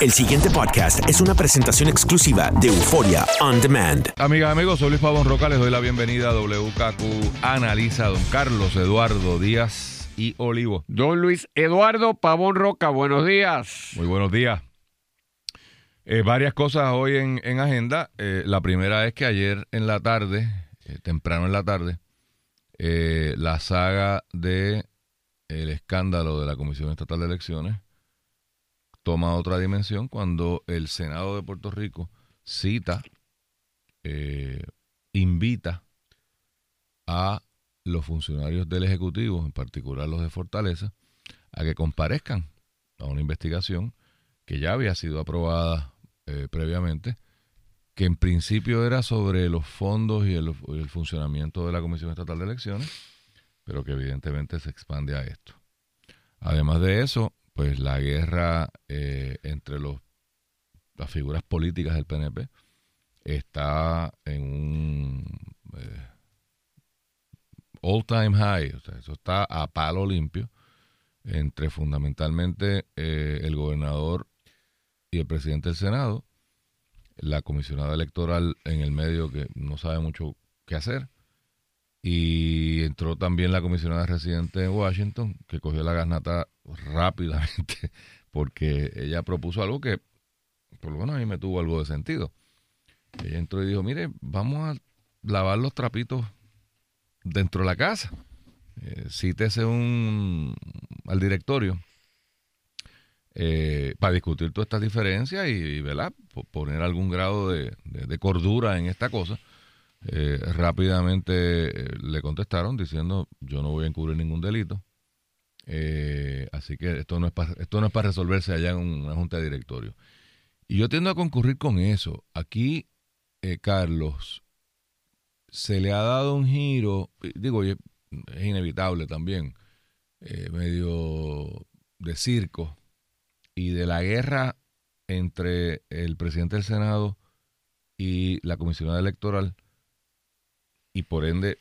El siguiente podcast es una presentación exclusiva de Euforia On Demand. Amigas, amigos, soy Luis Pavón Roca, les doy la bienvenida a WKQ Analiza, don Carlos Eduardo Díaz y Olivo. Don Luis Eduardo Pavón Roca, buenos días. Muy buenos días. Eh, varias cosas hoy en, en agenda. Eh, la primera es que ayer en la tarde, eh, temprano en la tarde, eh, la saga de el escándalo de la Comisión Estatal de Elecciones toma otra dimensión cuando el Senado de Puerto Rico cita, eh, invita a los funcionarios del Ejecutivo, en particular los de Fortaleza, a que comparezcan a una investigación que ya había sido aprobada eh, previamente, que en principio era sobre los fondos y el, el funcionamiento de la Comisión Estatal de Elecciones, pero que evidentemente se expande a esto. Además de eso, pues la guerra eh, entre los, las figuras políticas del PNP está en un eh, all time high, o sea, eso está a palo limpio entre fundamentalmente eh, el gobernador y el presidente del Senado, la comisionada electoral en el medio que no sabe mucho qué hacer, y entró también la comisionada residente en Washington, que cogió la garnata rápidamente, porque ella propuso algo que, por lo menos a mí me tuvo algo de sentido. Ella entró y dijo, mire, vamos a lavar los trapitos dentro de la casa. Eh, cítese un, al directorio eh, para discutir todas estas diferencias y, y poner algún grado de cordura en esta cosa. Eh, rápidamente eh, le contestaron diciendo yo no voy a encubrir ningún delito. Eh, así que esto no es para esto no es para resolverse allá en una junta de directorio. Y yo tiendo a concurrir con eso. Aquí, eh, Carlos, se le ha dado un giro, y digo, es inevitable también, eh, medio de circo y de la guerra entre el presidente del Senado y la comisionada electoral y por ende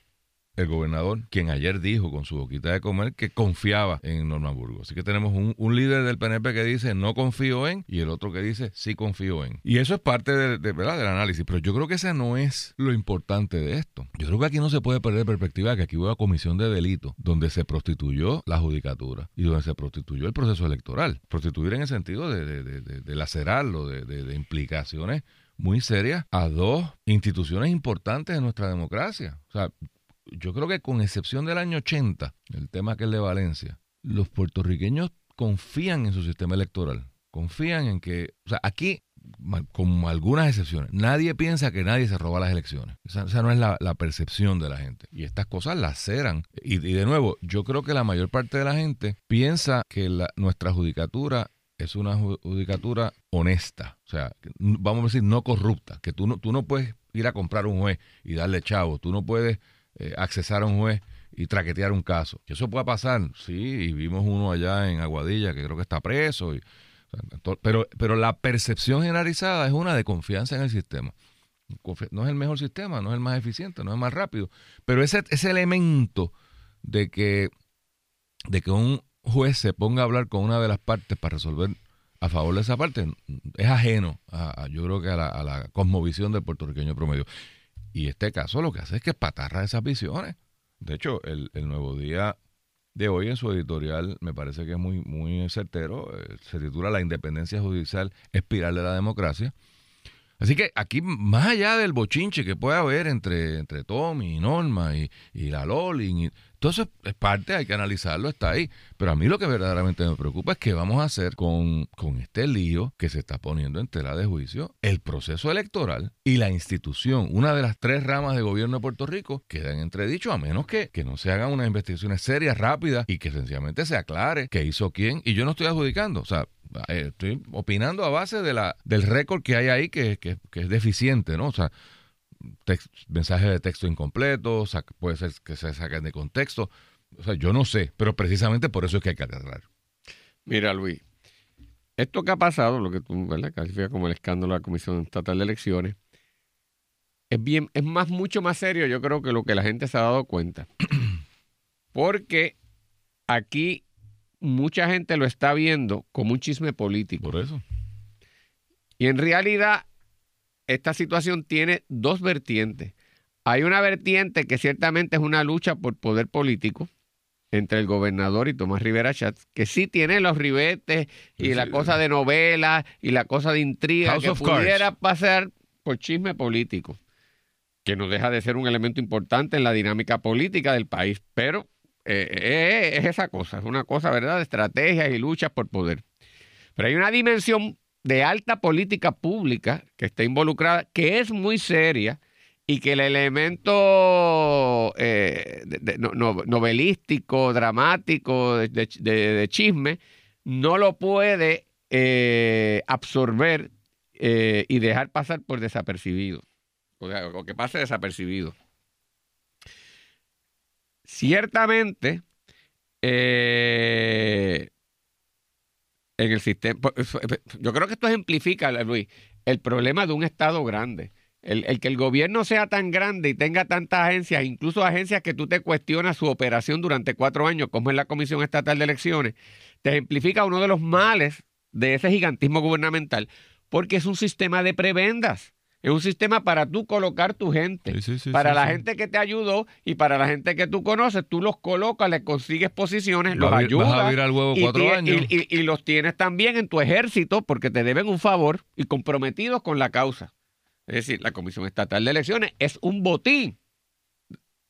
el gobernador, quien ayer dijo con su boquita de comer que confiaba en Norma Burgos. Así que tenemos un, líder del PNP que dice no confío en y el otro que dice sí confío en. Y eso es parte de, ¿verdad? del análisis, pero yo creo que ese no es lo importante de esto. Yo creo que aquí no se puede perder perspectiva que aquí hubo una comisión de delito donde se prostituyó la judicatura y donde se prostituyó el proceso electoral. Prostituir en el sentido de, de, de- lacerarlo, de implicaciones muy serias a dos instituciones importantes de nuestra democracia. O sea, yo creo que con excepción del año 80, el tema que es de Valencia, los puertorriqueños confían en su sistema electoral. Confían en que, o sea, aquí, con algunas excepciones, nadie piensa que nadie se roba las elecciones. Esa, esa no es la, percepción de la gente. Y estas cosas laceran. Y, y de nuevo, yo creo que la mayor parte de la gente piensa que la- nuestra judicatura es una ju- judicatura honesta, o sea, vamos a decir no corrupta, que tú no, tú no puedes ir a comprar un juez y darle chavo, tú no puedes eh, accesar a un juez y traquetear un caso. Que eso pueda pasar, sí, y vimos uno allá en Aguadilla que creo que está preso, pero, pero la percepción generalizada es una de confianza en el sistema. No es el mejor sistema, no es el más eficiente, no es el más rápido, pero ese, ese elemento de que, de que un juez se ponga a hablar con una de las partes para resolver a favor de esa parte es ajeno a, a- yo creo que a la, a la cosmovisión del puertorriqueño promedio. Y este caso lo que hace es que patarra esas visiones. De hecho, el, el Nuevo Día de hoy en su editorial me parece que es muy, muy certero. eh, Se titula La independencia judicial, espiral de la democracia. Así que aquí, más allá del bochinche que puede haber entre, entre Tommy y Norma y, y la Lolin, y, todo eso es parte, hay que analizarlo, está ahí. Pero a mí lo que verdaderamente me preocupa es qué vamos a hacer con, con este lío que se está poniendo en tela de juicio. El proceso electoral y la institución, una de las tres ramas de gobierno de Puerto Rico, queda en entredicho a menos que, que no se hagan unas investigaciones serias, rápidas y que sencillamente se aclare qué hizo quién. Y yo no estoy adjudicando, o sea, estoy opinando a base de la, del récord que hay ahí que, que- es deficiente, ¿no? O sea, mensajes de texto incompletos, puede ser que se saquen de contexto. O sea, yo no sé, pero precisamente por eso es que hay que aclarar. Mira, Luis, esto que ha pasado, lo que tú calificas como el escándalo de la Comisión Estatal de Elecciones, es bien, es más, mucho más serio, yo creo, que lo que la gente se ha dado cuenta. Porque aquí mucha gente lo está viendo como un chisme político. Por eso. Y en realidad, esta situación tiene dos vertientes. Hay una vertiente que ciertamente es una lucha por poder político entre el gobernador y Tomás Rivera Schatz, que sí tiene los ribetes y Sí, la sí. cosa de novela y la cosa de intriga House que Cards. pudiera pasar por chisme político, que no deja de ser un elemento importante en la dinámica política del país, pero eh, eh, es esa cosa, es una cosa, ¿verdad?, de estrategias y luchas por poder. Pero hay una dimensión de alta política pública que está involucrada, que es muy seria y que el elemento eh, novelístico, dramático, de, chisme, no lo puede eh, absorber eh, y dejar pasar por desapercibido, o, sea, o que pase desapercibido. Ciertamente, eh, en el sistema, pues, yo creo que esto ejemplifica, Luis, el problema de un Estado grande. El, el que el gobierno sea tan grande y tenga tantas agencias, incluso agencias que tú te cuestionas su operación durante cuatro años, como es la Comisión Estatal de Elecciones, te ejemplifica uno de los males de ese gigantismo gubernamental, porque es un sistema de prebendas. Es un sistema para tú colocar tu gente. Sí, sí, sí, para la gente que te ayudó y para la gente que tú conoces, tú los colocas, les consigues posiciones, los Vas ayudas. vas a virar huevo y cuatro tie- años. y- y- y los tienes también en tu ejército porque te deben un favor y comprometidos con la causa. Es decir, la Comisión Estatal de Elecciones es un botín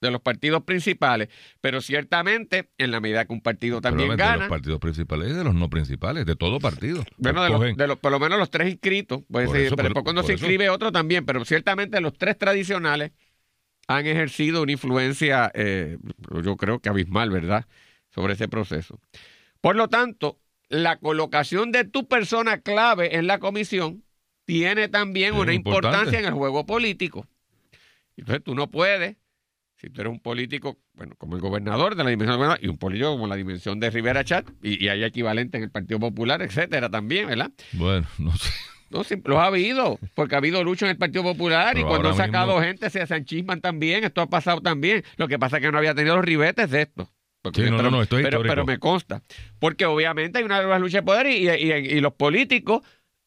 de los partidos principales, pero ciertamente en la medida que un partido también Pero de gana, los partidos principales y de los no principales, de todo partido. bueno, de los- de por lo menos los tres inscritos, Por eso, pero por- después cuando por se eso. inscribe otro también, pero ciertamente los tres tradicionales han ejercido una influencia, eh, yo creo que abismal, ¿verdad?, sobre ese proceso. Por lo tanto, la colocación de tu persona clave en la comisión tiene también Es una importante. importancia en el juego político. Entonces tú no puedes, si tú eres un político, bueno, como el gobernador de la dimensión del y un político como la dimensión de Rivera Chat, y, y hay equivalente en el Partido Popular, etcétera, también, ¿verdad? Bueno, no sé. No, sí, los ha habido, porque ha habido lucha en el Partido Popular y cuando han sacado mismo- gente se, enchisman también, esto ha pasado también. Lo que pasa es que no había tenido los ribetes de esto. Sí, no, pero, no, pero, pero me consta. Porque obviamente hay una nueva lucha de poder y, y- y los políticos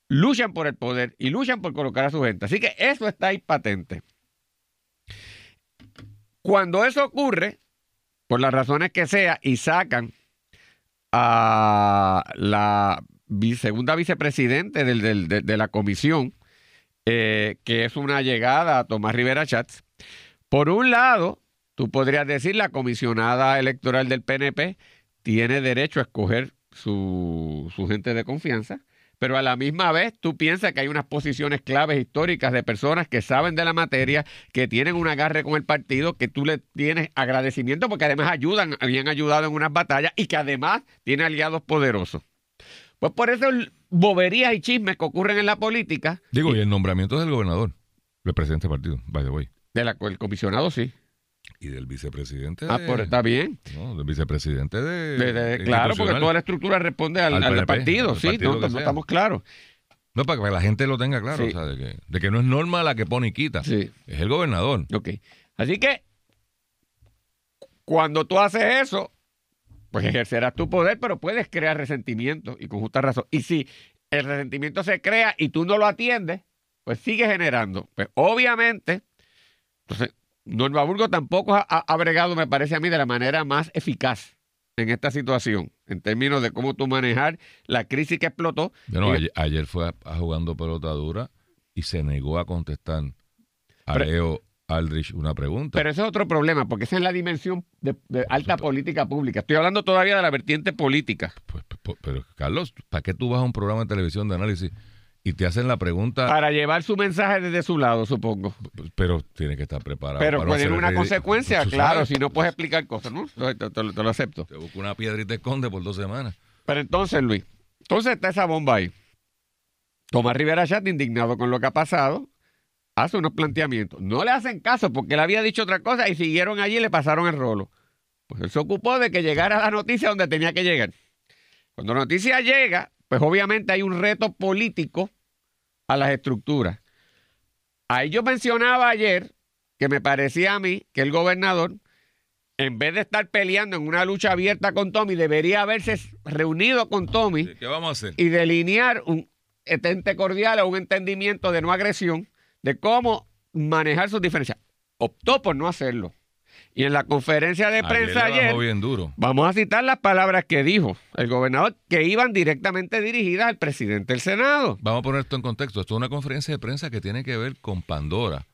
luchan por el poder y luchan por colocar a su gente. Así que eso está ahí patente. Cuando eso ocurre, por las razones que sea, y sacan a la segunda vicepresidente de la comisión, eh, que es una llegada a Tomás Rivera Chats, por un lado, tú podrías decir la comisionada electoral del PNP tiene derecho a escoger su, su gente de confianza, pero a la misma vez tú piensas que hay unas posiciones claves históricas de personas que saben de la materia, que tienen un agarre con el partido, que tú le tienes agradecimiento porque además ayudan, habían ayudado en unas batallas y que además tiene aliados poderosos. Pues por eso el- boberías y chismes que ocurren en la política, Digo, y el nombramiento del gobernador, del presidente del partido, by the way, de la el comisionado sí. Y del vicepresidente. Ah, pues está bien. No, del vicepresidente de. De- de- claro, porque toda la estructura responde al, Al partido, al sí, partido no, estamos claros. No, para que la gente lo tenga claro, Sí. o sea, de que, de que no es norma la que pone y quita. Sí. Es el gobernador. Ok. Así que cuando tú haces eso, pues ejercerás tu poder, pero puedes crear resentimiento y con justa razón. Y si el resentimiento se crea y tú no lo atiendes, pues sigue generando. Pues obviamente, entonces, Norma Burgo tampoco ha, ha- bregado, me parece a mí, de la manera más eficaz en esta situación, en términos de cómo tú manejar la crisis que explotó. Bueno, Y- ayer, ayer fue a, a jugando pelota dura y se negó a contestar a Pero- Leo Aldrich una pregunta. Pero ese es otro problema, porque esa es la dimensión de, de alta política pública. Estoy hablando todavía de la vertiente política. Pues, pues, pero, Carlos, ¿para qué tú vas a un programa de televisión de análisis y te hacen la pregunta? Para llevar su mensaje desde su lado, supongo. Pero tiene que estar preparado. Pero puede tener una consecuencia, claro, si no puedes explicar cosas, ¿no? Te, lo acepto. Te busca una piedra y te esconde por dos semanas. Pero entonces, Luis, entonces está esa bomba ahí. Tomás Rivera Chat, indignado con lo que ha pasado, hace unos planteamientos. No le hacen caso porque él había dicho otra cosa y siguieron allí y le pasaron el rolo. Pues él se ocupó de que llegara la noticia donde tenía que llegar. Cuando la noticia llega, pues obviamente hay un reto político a las estructuras. Ahí yo mencionaba ayer que me parecía a mí que el gobernador, en vez de estar peleando en una lucha abierta con Tommy, debería haberse reunido con Tommy ¿Qué vamos a hacer? y delinear un, ente cordial o un entendimiento de no agresión de cómo manejar sus diferencias. Optó por no hacerlo. Y en la conferencia de prensa ayer, bien duro. vamos a citar las palabras que dijo el gobernador, que iban directamente dirigidas al presidente del Senado. Vamos a poner esto en contexto. Esto es una conferencia de prensa que tiene que ver con Pandora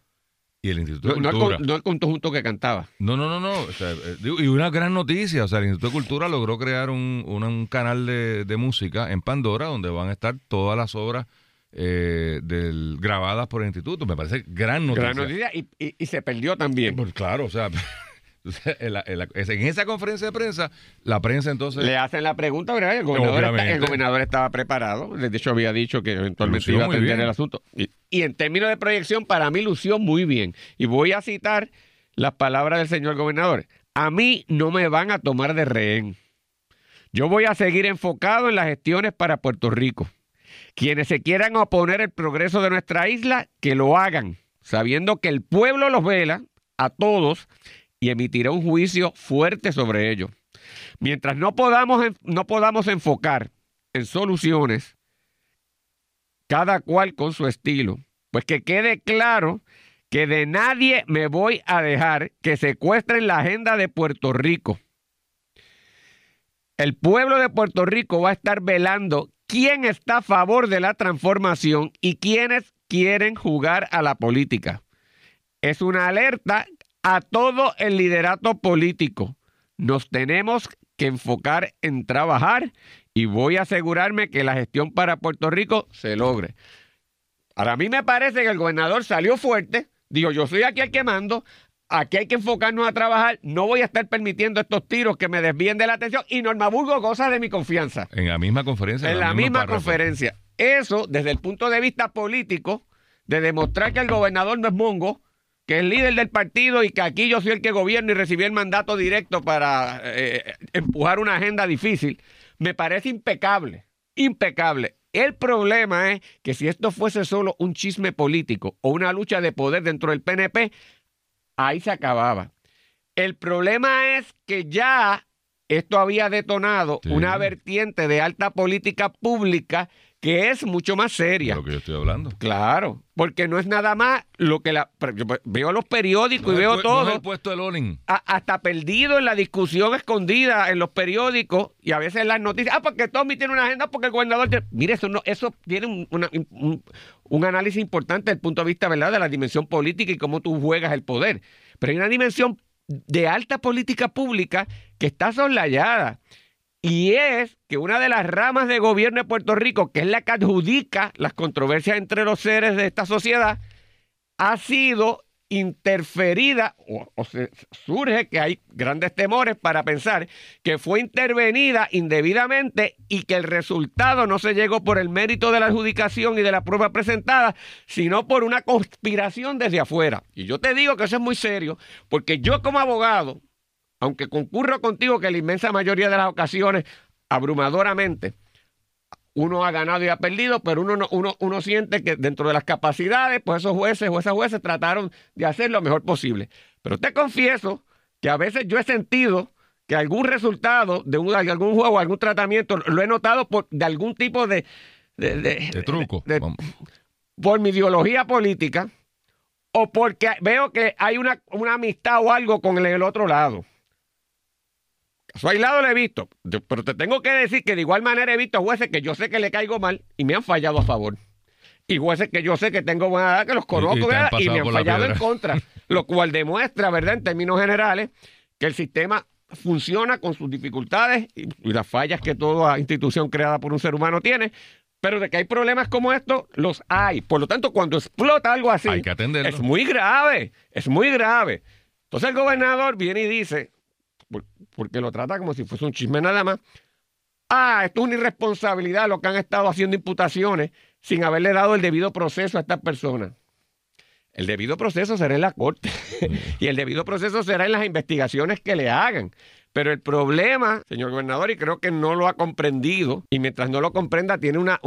y el Instituto No, de no el, Cultura. no el conjunto que cantaba. No, no, no, no. O sea, eh, y una gran noticia. O sea, el Instituto de Cultura logró crear un, un- un canal de, de música en Pandora donde van a estar todas las obras eh, del, grabadas por el instituto. Me parece gran noticia. Gran noticia y, y- y se perdió también. Pues claro, o sea, en, la- en la- en esa conferencia de prensa, la prensa entonces... Le hacen la pregunta, ¿verdad? El gobernador, está- Obviamente. el gobernador estaba preparado. De hecho, había dicho que eventualmente Lució iba a atender el asunto. Y, y en términos de proyección, para mí lució muy bien. Y voy a citar las palabras del señor gobernador. A mí no me van a tomar de rehén. Yo voy a seguir enfocado en las gestiones para Puerto Rico. Quienes se quieran oponer el progreso de nuestra isla, que lo hagan, sabiendo que el pueblo los vela a todos y emitirá un juicio fuerte sobre ellos. Mientras no podamos, no podamos enfocar en soluciones, cada cual con su estilo, pues que quede claro que de nadie me voy a dejar que secuestren la agenda de Puerto Rico. El pueblo de Puerto Rico va a estar velando quién está a favor de la transformación y quiénes quieren jugar a la política. Es una alerta a todo el liderato político. Nos tenemos que enfocar en trabajar y voy a asegurarme que la gestión para Puerto Rico se logre. Ahora, a mí me parece que el gobernador salió fuerte, dijo, yo soy aquí el que mando, aquí hay que enfocarnos a trabajar, no voy a estar permitiendo estos tiros que me desvíen de la atención y Norma Burgo goza de mi confianza En la misma conferencia. en la misma conferencia. Eso, desde el punto de vista político, de demostrar que el gobernador no es mongo, que es líder del partido y que aquí yo soy el que gobierno y recibí el mandato directo para eh, empujar una agenda difícil, me parece impecable, impecable. El problema es que si esto fuese solo un chisme político o una lucha de poder dentro del PNP, ahí se acababa. El problema es que ya esto había detonado Sí. una vertiente de alta política pública que es mucho más De seria. lo que yo estoy hablando. Claro, porque no es nada más lo que la... yo veo los periódicos No y veo todo No el puesto de hasta perdido en la discusión escondida en los periódicos y a veces en las noticias. Ah, porque Tommy tiene una agenda, porque el gobernador tiene... Mire, eso, no, eso tiene un, una- un- un análisis importante desde el punto de vista ¿verdad? de la dimensión política y cómo tú juegas el poder. Pero hay una dimensión de alta política pública que está soslayada. Y es que una de las ramas de gobierno de Puerto Rico, que es la que adjudica las controversias entre los seres de esta sociedad, ha sido interferida o, se surge que hay grandes temores para pensar que fue intervenida indebidamente y que el resultado no se llegó por el mérito de la adjudicación y de la prueba presentada, sino por una conspiración desde afuera. Y yo te digo que eso es muy serio, porque yo como abogado, aunque concurro contigo que la inmensa mayoría de las ocasiones, abrumadoramente, uno ha ganado y ha perdido, pero uno, no- uno, uno siente que dentro de las capacidades, pues esos jueces o esas jueces trataron de hacer lo mejor posible. Pero te confieso que a veces yo he sentido que algún resultado de, un- de algún juego, algún tratamiento, lo he notado por, de algún tipo de... de- de- De truco. por mi ideología política o porque veo que hay una, una amistad o algo con el, el otro lado. Caso aislado lo he visto, pero te tengo que decir que de igual manera he visto jueces que yo sé que le caigo mal y me han fallado a favor. Y jueces que yo sé que tengo buena edad, que los conozco y y, me han fallado en contra. Lo cual demuestra, ¿verdad? En términos generales, que el sistema funciona con sus dificultades y, y las fallas que toda institución creada por un ser humano tiene, pero de que hay problemas como estos, los hay. Por lo tanto, cuando explota algo así, Hay que atenderlo. es muy grave, es muy grave. Entonces el gobernador viene y dice, porque lo trata como si fuese un chisme nada más, ah, esto es una irresponsabilidad lo que han estado haciendo imputaciones sin haberle dado el debido proceso a estas personas. El debido proceso será en la corte y el debido proceso será en las investigaciones que le hagan. Pero el problema, señor gobernador, y creo que no lo ha comprendido, y mientras no lo comprenda, tiene una,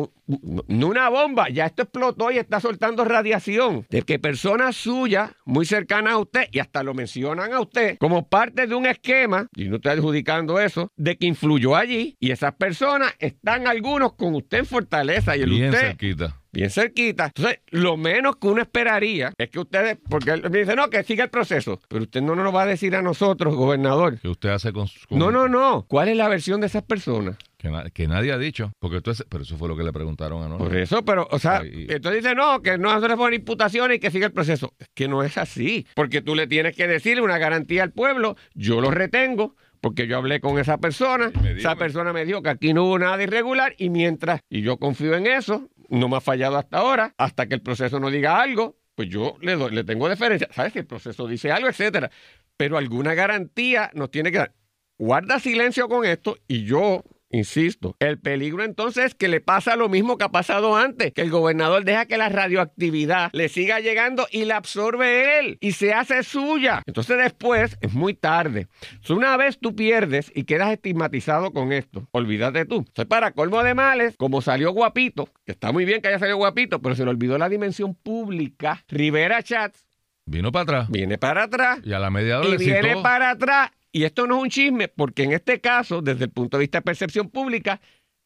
una bomba, ya esto explotó y está soltando radiación, de que personas suyas, muy cercanas a usted, y hasta lo mencionan a usted, como parte de un esquema, y no estoy adjudicando eso, de que influyó allí, y esas personas están algunos con usted en Fortaleza, y el Bien usted cerquita. Bien cerquita. Entonces, lo menos que uno esperaría es que ustedes, porque él me dice, no, que siga el proceso, pero usted no nos va a decir a nosotros, gobernador. ¿Qué usted hace con, con- No, no, no. ¿Cuál es la versión de esas personas? Que, na- que nadie ha dicho. Porque pero eso fue lo que le preguntaron a Por Norma. eso, pero, o sea, y- entonces dice, no, que no se le ponen imputaciones y que siga el proceso. Es que no es así, porque tú le tienes que decirle una garantía al pueblo, yo lo retengo. Porque yo hablé con esa persona, dijo esa que- persona me dijo que aquí no hubo nada irregular y mientras, y yo confío en eso, no me ha fallado hasta ahora, hasta que el proceso no diga algo, pues yo le, doy- le tengo deferencia. ¿Sabes? Si el proceso dice algo, etcétera. Pero alguna garantía nos tiene que dar. Guarda silencio con esto y yo insisto. El peligro entonces es que le pasa lo mismo que ha pasado antes, que el gobernador deja que la radioactividad le siga llegando y la absorbe él y se hace suya. Entonces después es muy tarde. Una vez tú pierdes y quedas estigmatizado con esto, olvídate tú. Entonces para colmo de males, como salió guapito, que está muy bien que haya salido guapito, pero se le olvidó la dimensión pública, Rivera Chats Vino para atrás. viene para atrás Y a la media hora y le viene citó. para atrás. Y esto no es un chisme, porque en este caso, desde el punto de vista de percepción pública,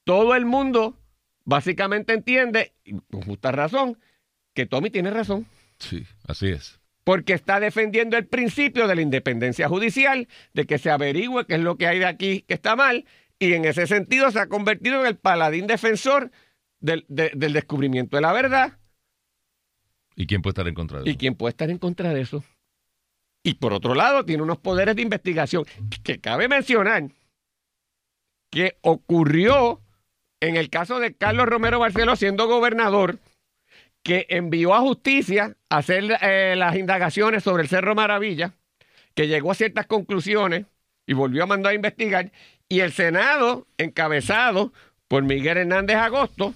todo el mundo básicamente entiende, y con justa razón, que Tommy tiene razón, Sí, así es. porque está defendiendo el principio de la independencia judicial, de que se averigüe qué es lo que hay de aquí que está mal, y en ese sentido se ha convertido en el paladín defensor del, de- del descubrimiento de la verdad. ¿Y quién puede estar en contra de ¿Y eso? quién puede estar en contra de eso? Y por otro lado, tiene unos poderes de investigación que cabe mencionar que ocurrió en el caso de Carlos Romero Barceló siendo gobernador, que envió a justicia a hacer eh, las indagaciones sobre el Cerro Maravilla, que llegó a ciertas conclusiones y volvió a mandar a investigar, y el Senado, encabezado por Miguel Hernández Agosto,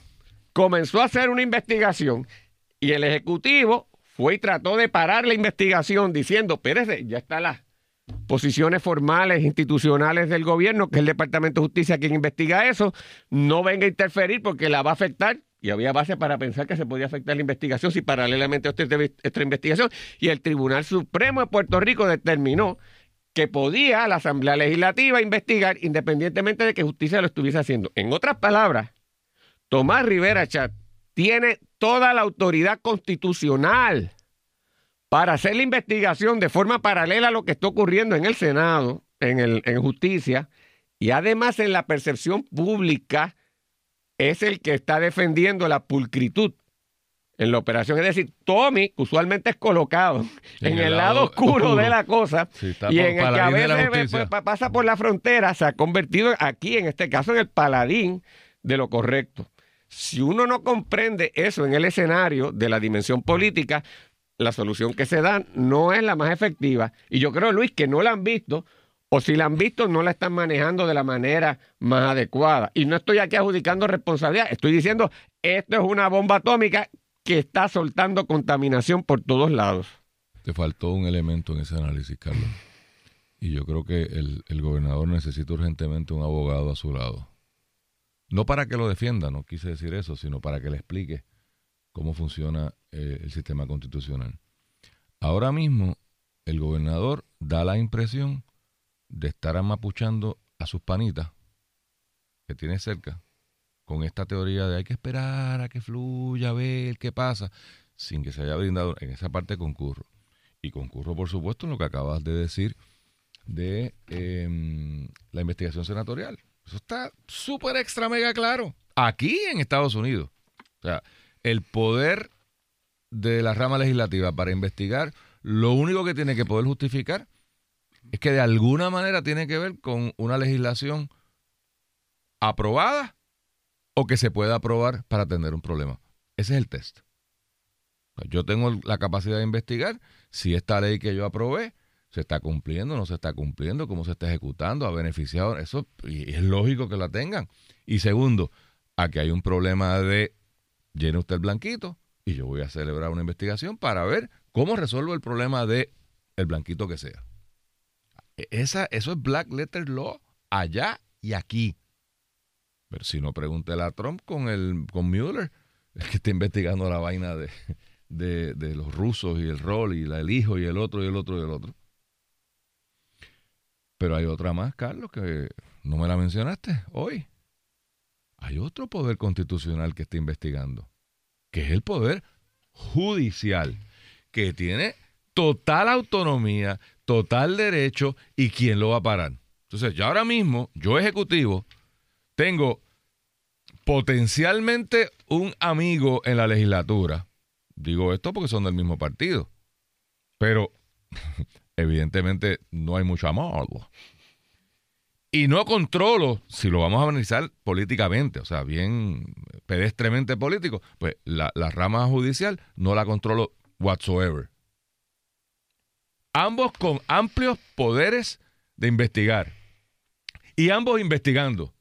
comenzó a hacer una investigación y el Ejecutivo fue y trató de parar la investigación diciendo, espérese, ya están las posiciones formales, institucionales del gobierno, que es el Departamento de Justicia quien investiga eso, no venga a interferir porque la va a afectar. Y había base para pensar que se podía afectar la investigación si paralelamente a esta, investigación. Y el Tribunal Supremo de Puerto Rico determinó que podía la Asamblea Legislativa investigar independientemente de que justicia lo estuviese haciendo. En otras palabras, Tomás Rivera Chat tiene toda la autoridad constitucional para hacer la investigación de forma paralela a lo que está ocurriendo en el Senado, en, el, en justicia, y además en la percepción pública es el que está defendiendo la pulcritud en la operación. Es decir, Tommy, usualmente es colocado en, el, lado, oscuro, de la cosa, Sí, y en el que a veces pues, pa- pasa por la frontera, se ha convertido aquí, en este caso, en el paladín de lo correcto. Si uno no comprende eso en el escenario de la dimensión política, la solución que se da no es la más efectiva. Y yo creo, Luis, que no la han visto, o si la han visto, no la están manejando de la manera más adecuada. Y no estoy aquí adjudicando responsabilidad, estoy diciendo, esto es una bomba atómica que está soltando contaminación por todos lados. Te faltó un elemento en ese análisis, Carlos. Y yo creo que el, el gobernador necesita urgentemente un abogado a su lado. No para que lo defienda, no quise decir eso, sino para que le explique cómo funciona eh, el sistema constitucional. Ahora mismo, el gobernador da la impresión de estar amapuchando a sus panitas que tiene cerca con esta teoría de hay que esperar a que fluya, a ver qué pasa, sin que se haya brindado. En esa parte concurro. Y concurro, por supuesto, en lo que acabas de decir de eh, la investigación senatorial. Eso está súper extra mega claro. Aquí en Estados Unidos. O sea, el poder de la rama legislativa para investigar, lo único que tiene que poder justificar es que de alguna manera tiene que ver con una legislación aprobada o que se pueda aprobar para tener un problema. Ese es el test. Yo tengo la capacidad de investigar si esta ley que yo aprobé se está cumpliendo, no se está cumpliendo, cómo se está ejecutando, ha beneficiado. Eso es lógico que la tengan. Y segundo, aquí hay un problema de llene usted el blanquito y yo voy a celebrar una investigación para ver cómo resuelvo el problema de el blanquito que sea. E, esa, eso es black letter law allá y aquí. Pero si no, pregúntele a Trump con, el, con Mueller, el que está investigando la vaina de, de, de los rusos y el rol y la, el hijo y el otro y el otro y el otro. Pero hay otra más, Carlos, que no me la mencionaste hoy. Hay otro poder constitucional que está investigando, que es el poder judicial, que tiene total autonomía, total derecho y quién lo va a parar. Entonces, ya ahora mismo, yo ejecutivo, tengo potencialmente un amigo en la legislatura. Digo esto porque son del mismo partido. Pero evidentemente no hay mucho amor. Y no controlo, si lo vamos a analizar políticamente, o sea, bien pedestremente político, pues la, la rama judicial no la controlo whatsoever. Ambos con amplios poderes de investigar. Y ambos investigando.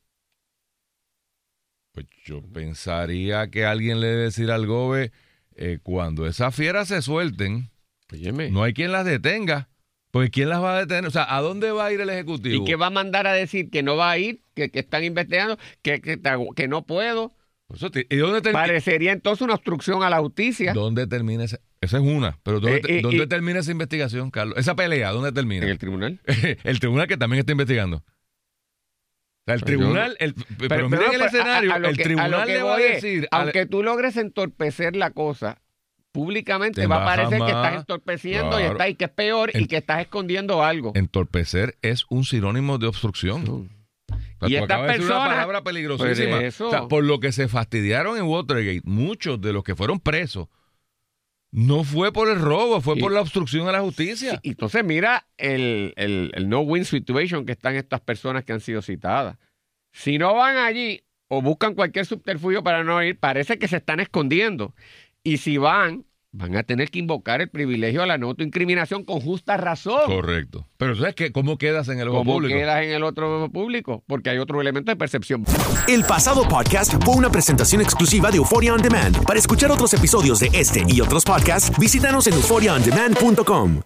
Pues yo pensaría que alguien le debe decir al GOBE, eh, cuando esas fieras se suelten, Óyeme. no hay quien las detenga. Porque ¿quién las va a detener? O sea, ¿a dónde va a ir el Ejecutivo? ¿Y qué va a mandar a decir? Que no va a ir, que, que están investigando, que, que, que no puedo. Te- ¿Y dónde, ter- Parecería entonces una obstrucción a la justicia ¿Dónde termina esa? Esa es una. Pero ¿dónde, Eh, te- eh, dónde termina esa investigación, Carlos? Esa pelea, ¿dónde en termina? el tribunal. el tribunal que también está investigando. O sea, el Pero yo- tribunal, el- pero, miren el pero escenario, a- el que- tribunal le va a decir, aunque tú logres entorpecer la cosa, públicamente Te va a parecer que estás entorpeciendo y, está, y que es peor y que estás escondiendo algo. entorpecer es un sinónimo de obstrucción. O sea, Y estas decir una personas- palabra peligrosísima. Eso. O sea, por lo que se fastidiaron en Watergate, muchos de los que fueron presos, no fue por el robo, fue Y- por la obstrucción a la justicia. Y entonces mira el, el- el no-win situation que están estas personas que han sido citadas. Si no van allí o buscan cualquier subterfugio para no ir, parece que se están escondiendo. Y si van, van a tener que invocar el privilegio a la no autoincriminación con justa razón. Correcto. Pero ¿sabes qué? ¿Cómo quedas en el ojo ¿Cómo público? quedas en el otro público? Porque hay otro elemento de percepción. El pasado podcast fue una presentación exclusiva de Euphoria On Demand. Para escuchar otros episodios de este y otros podcasts, visítanos en euphoriaondemand.com.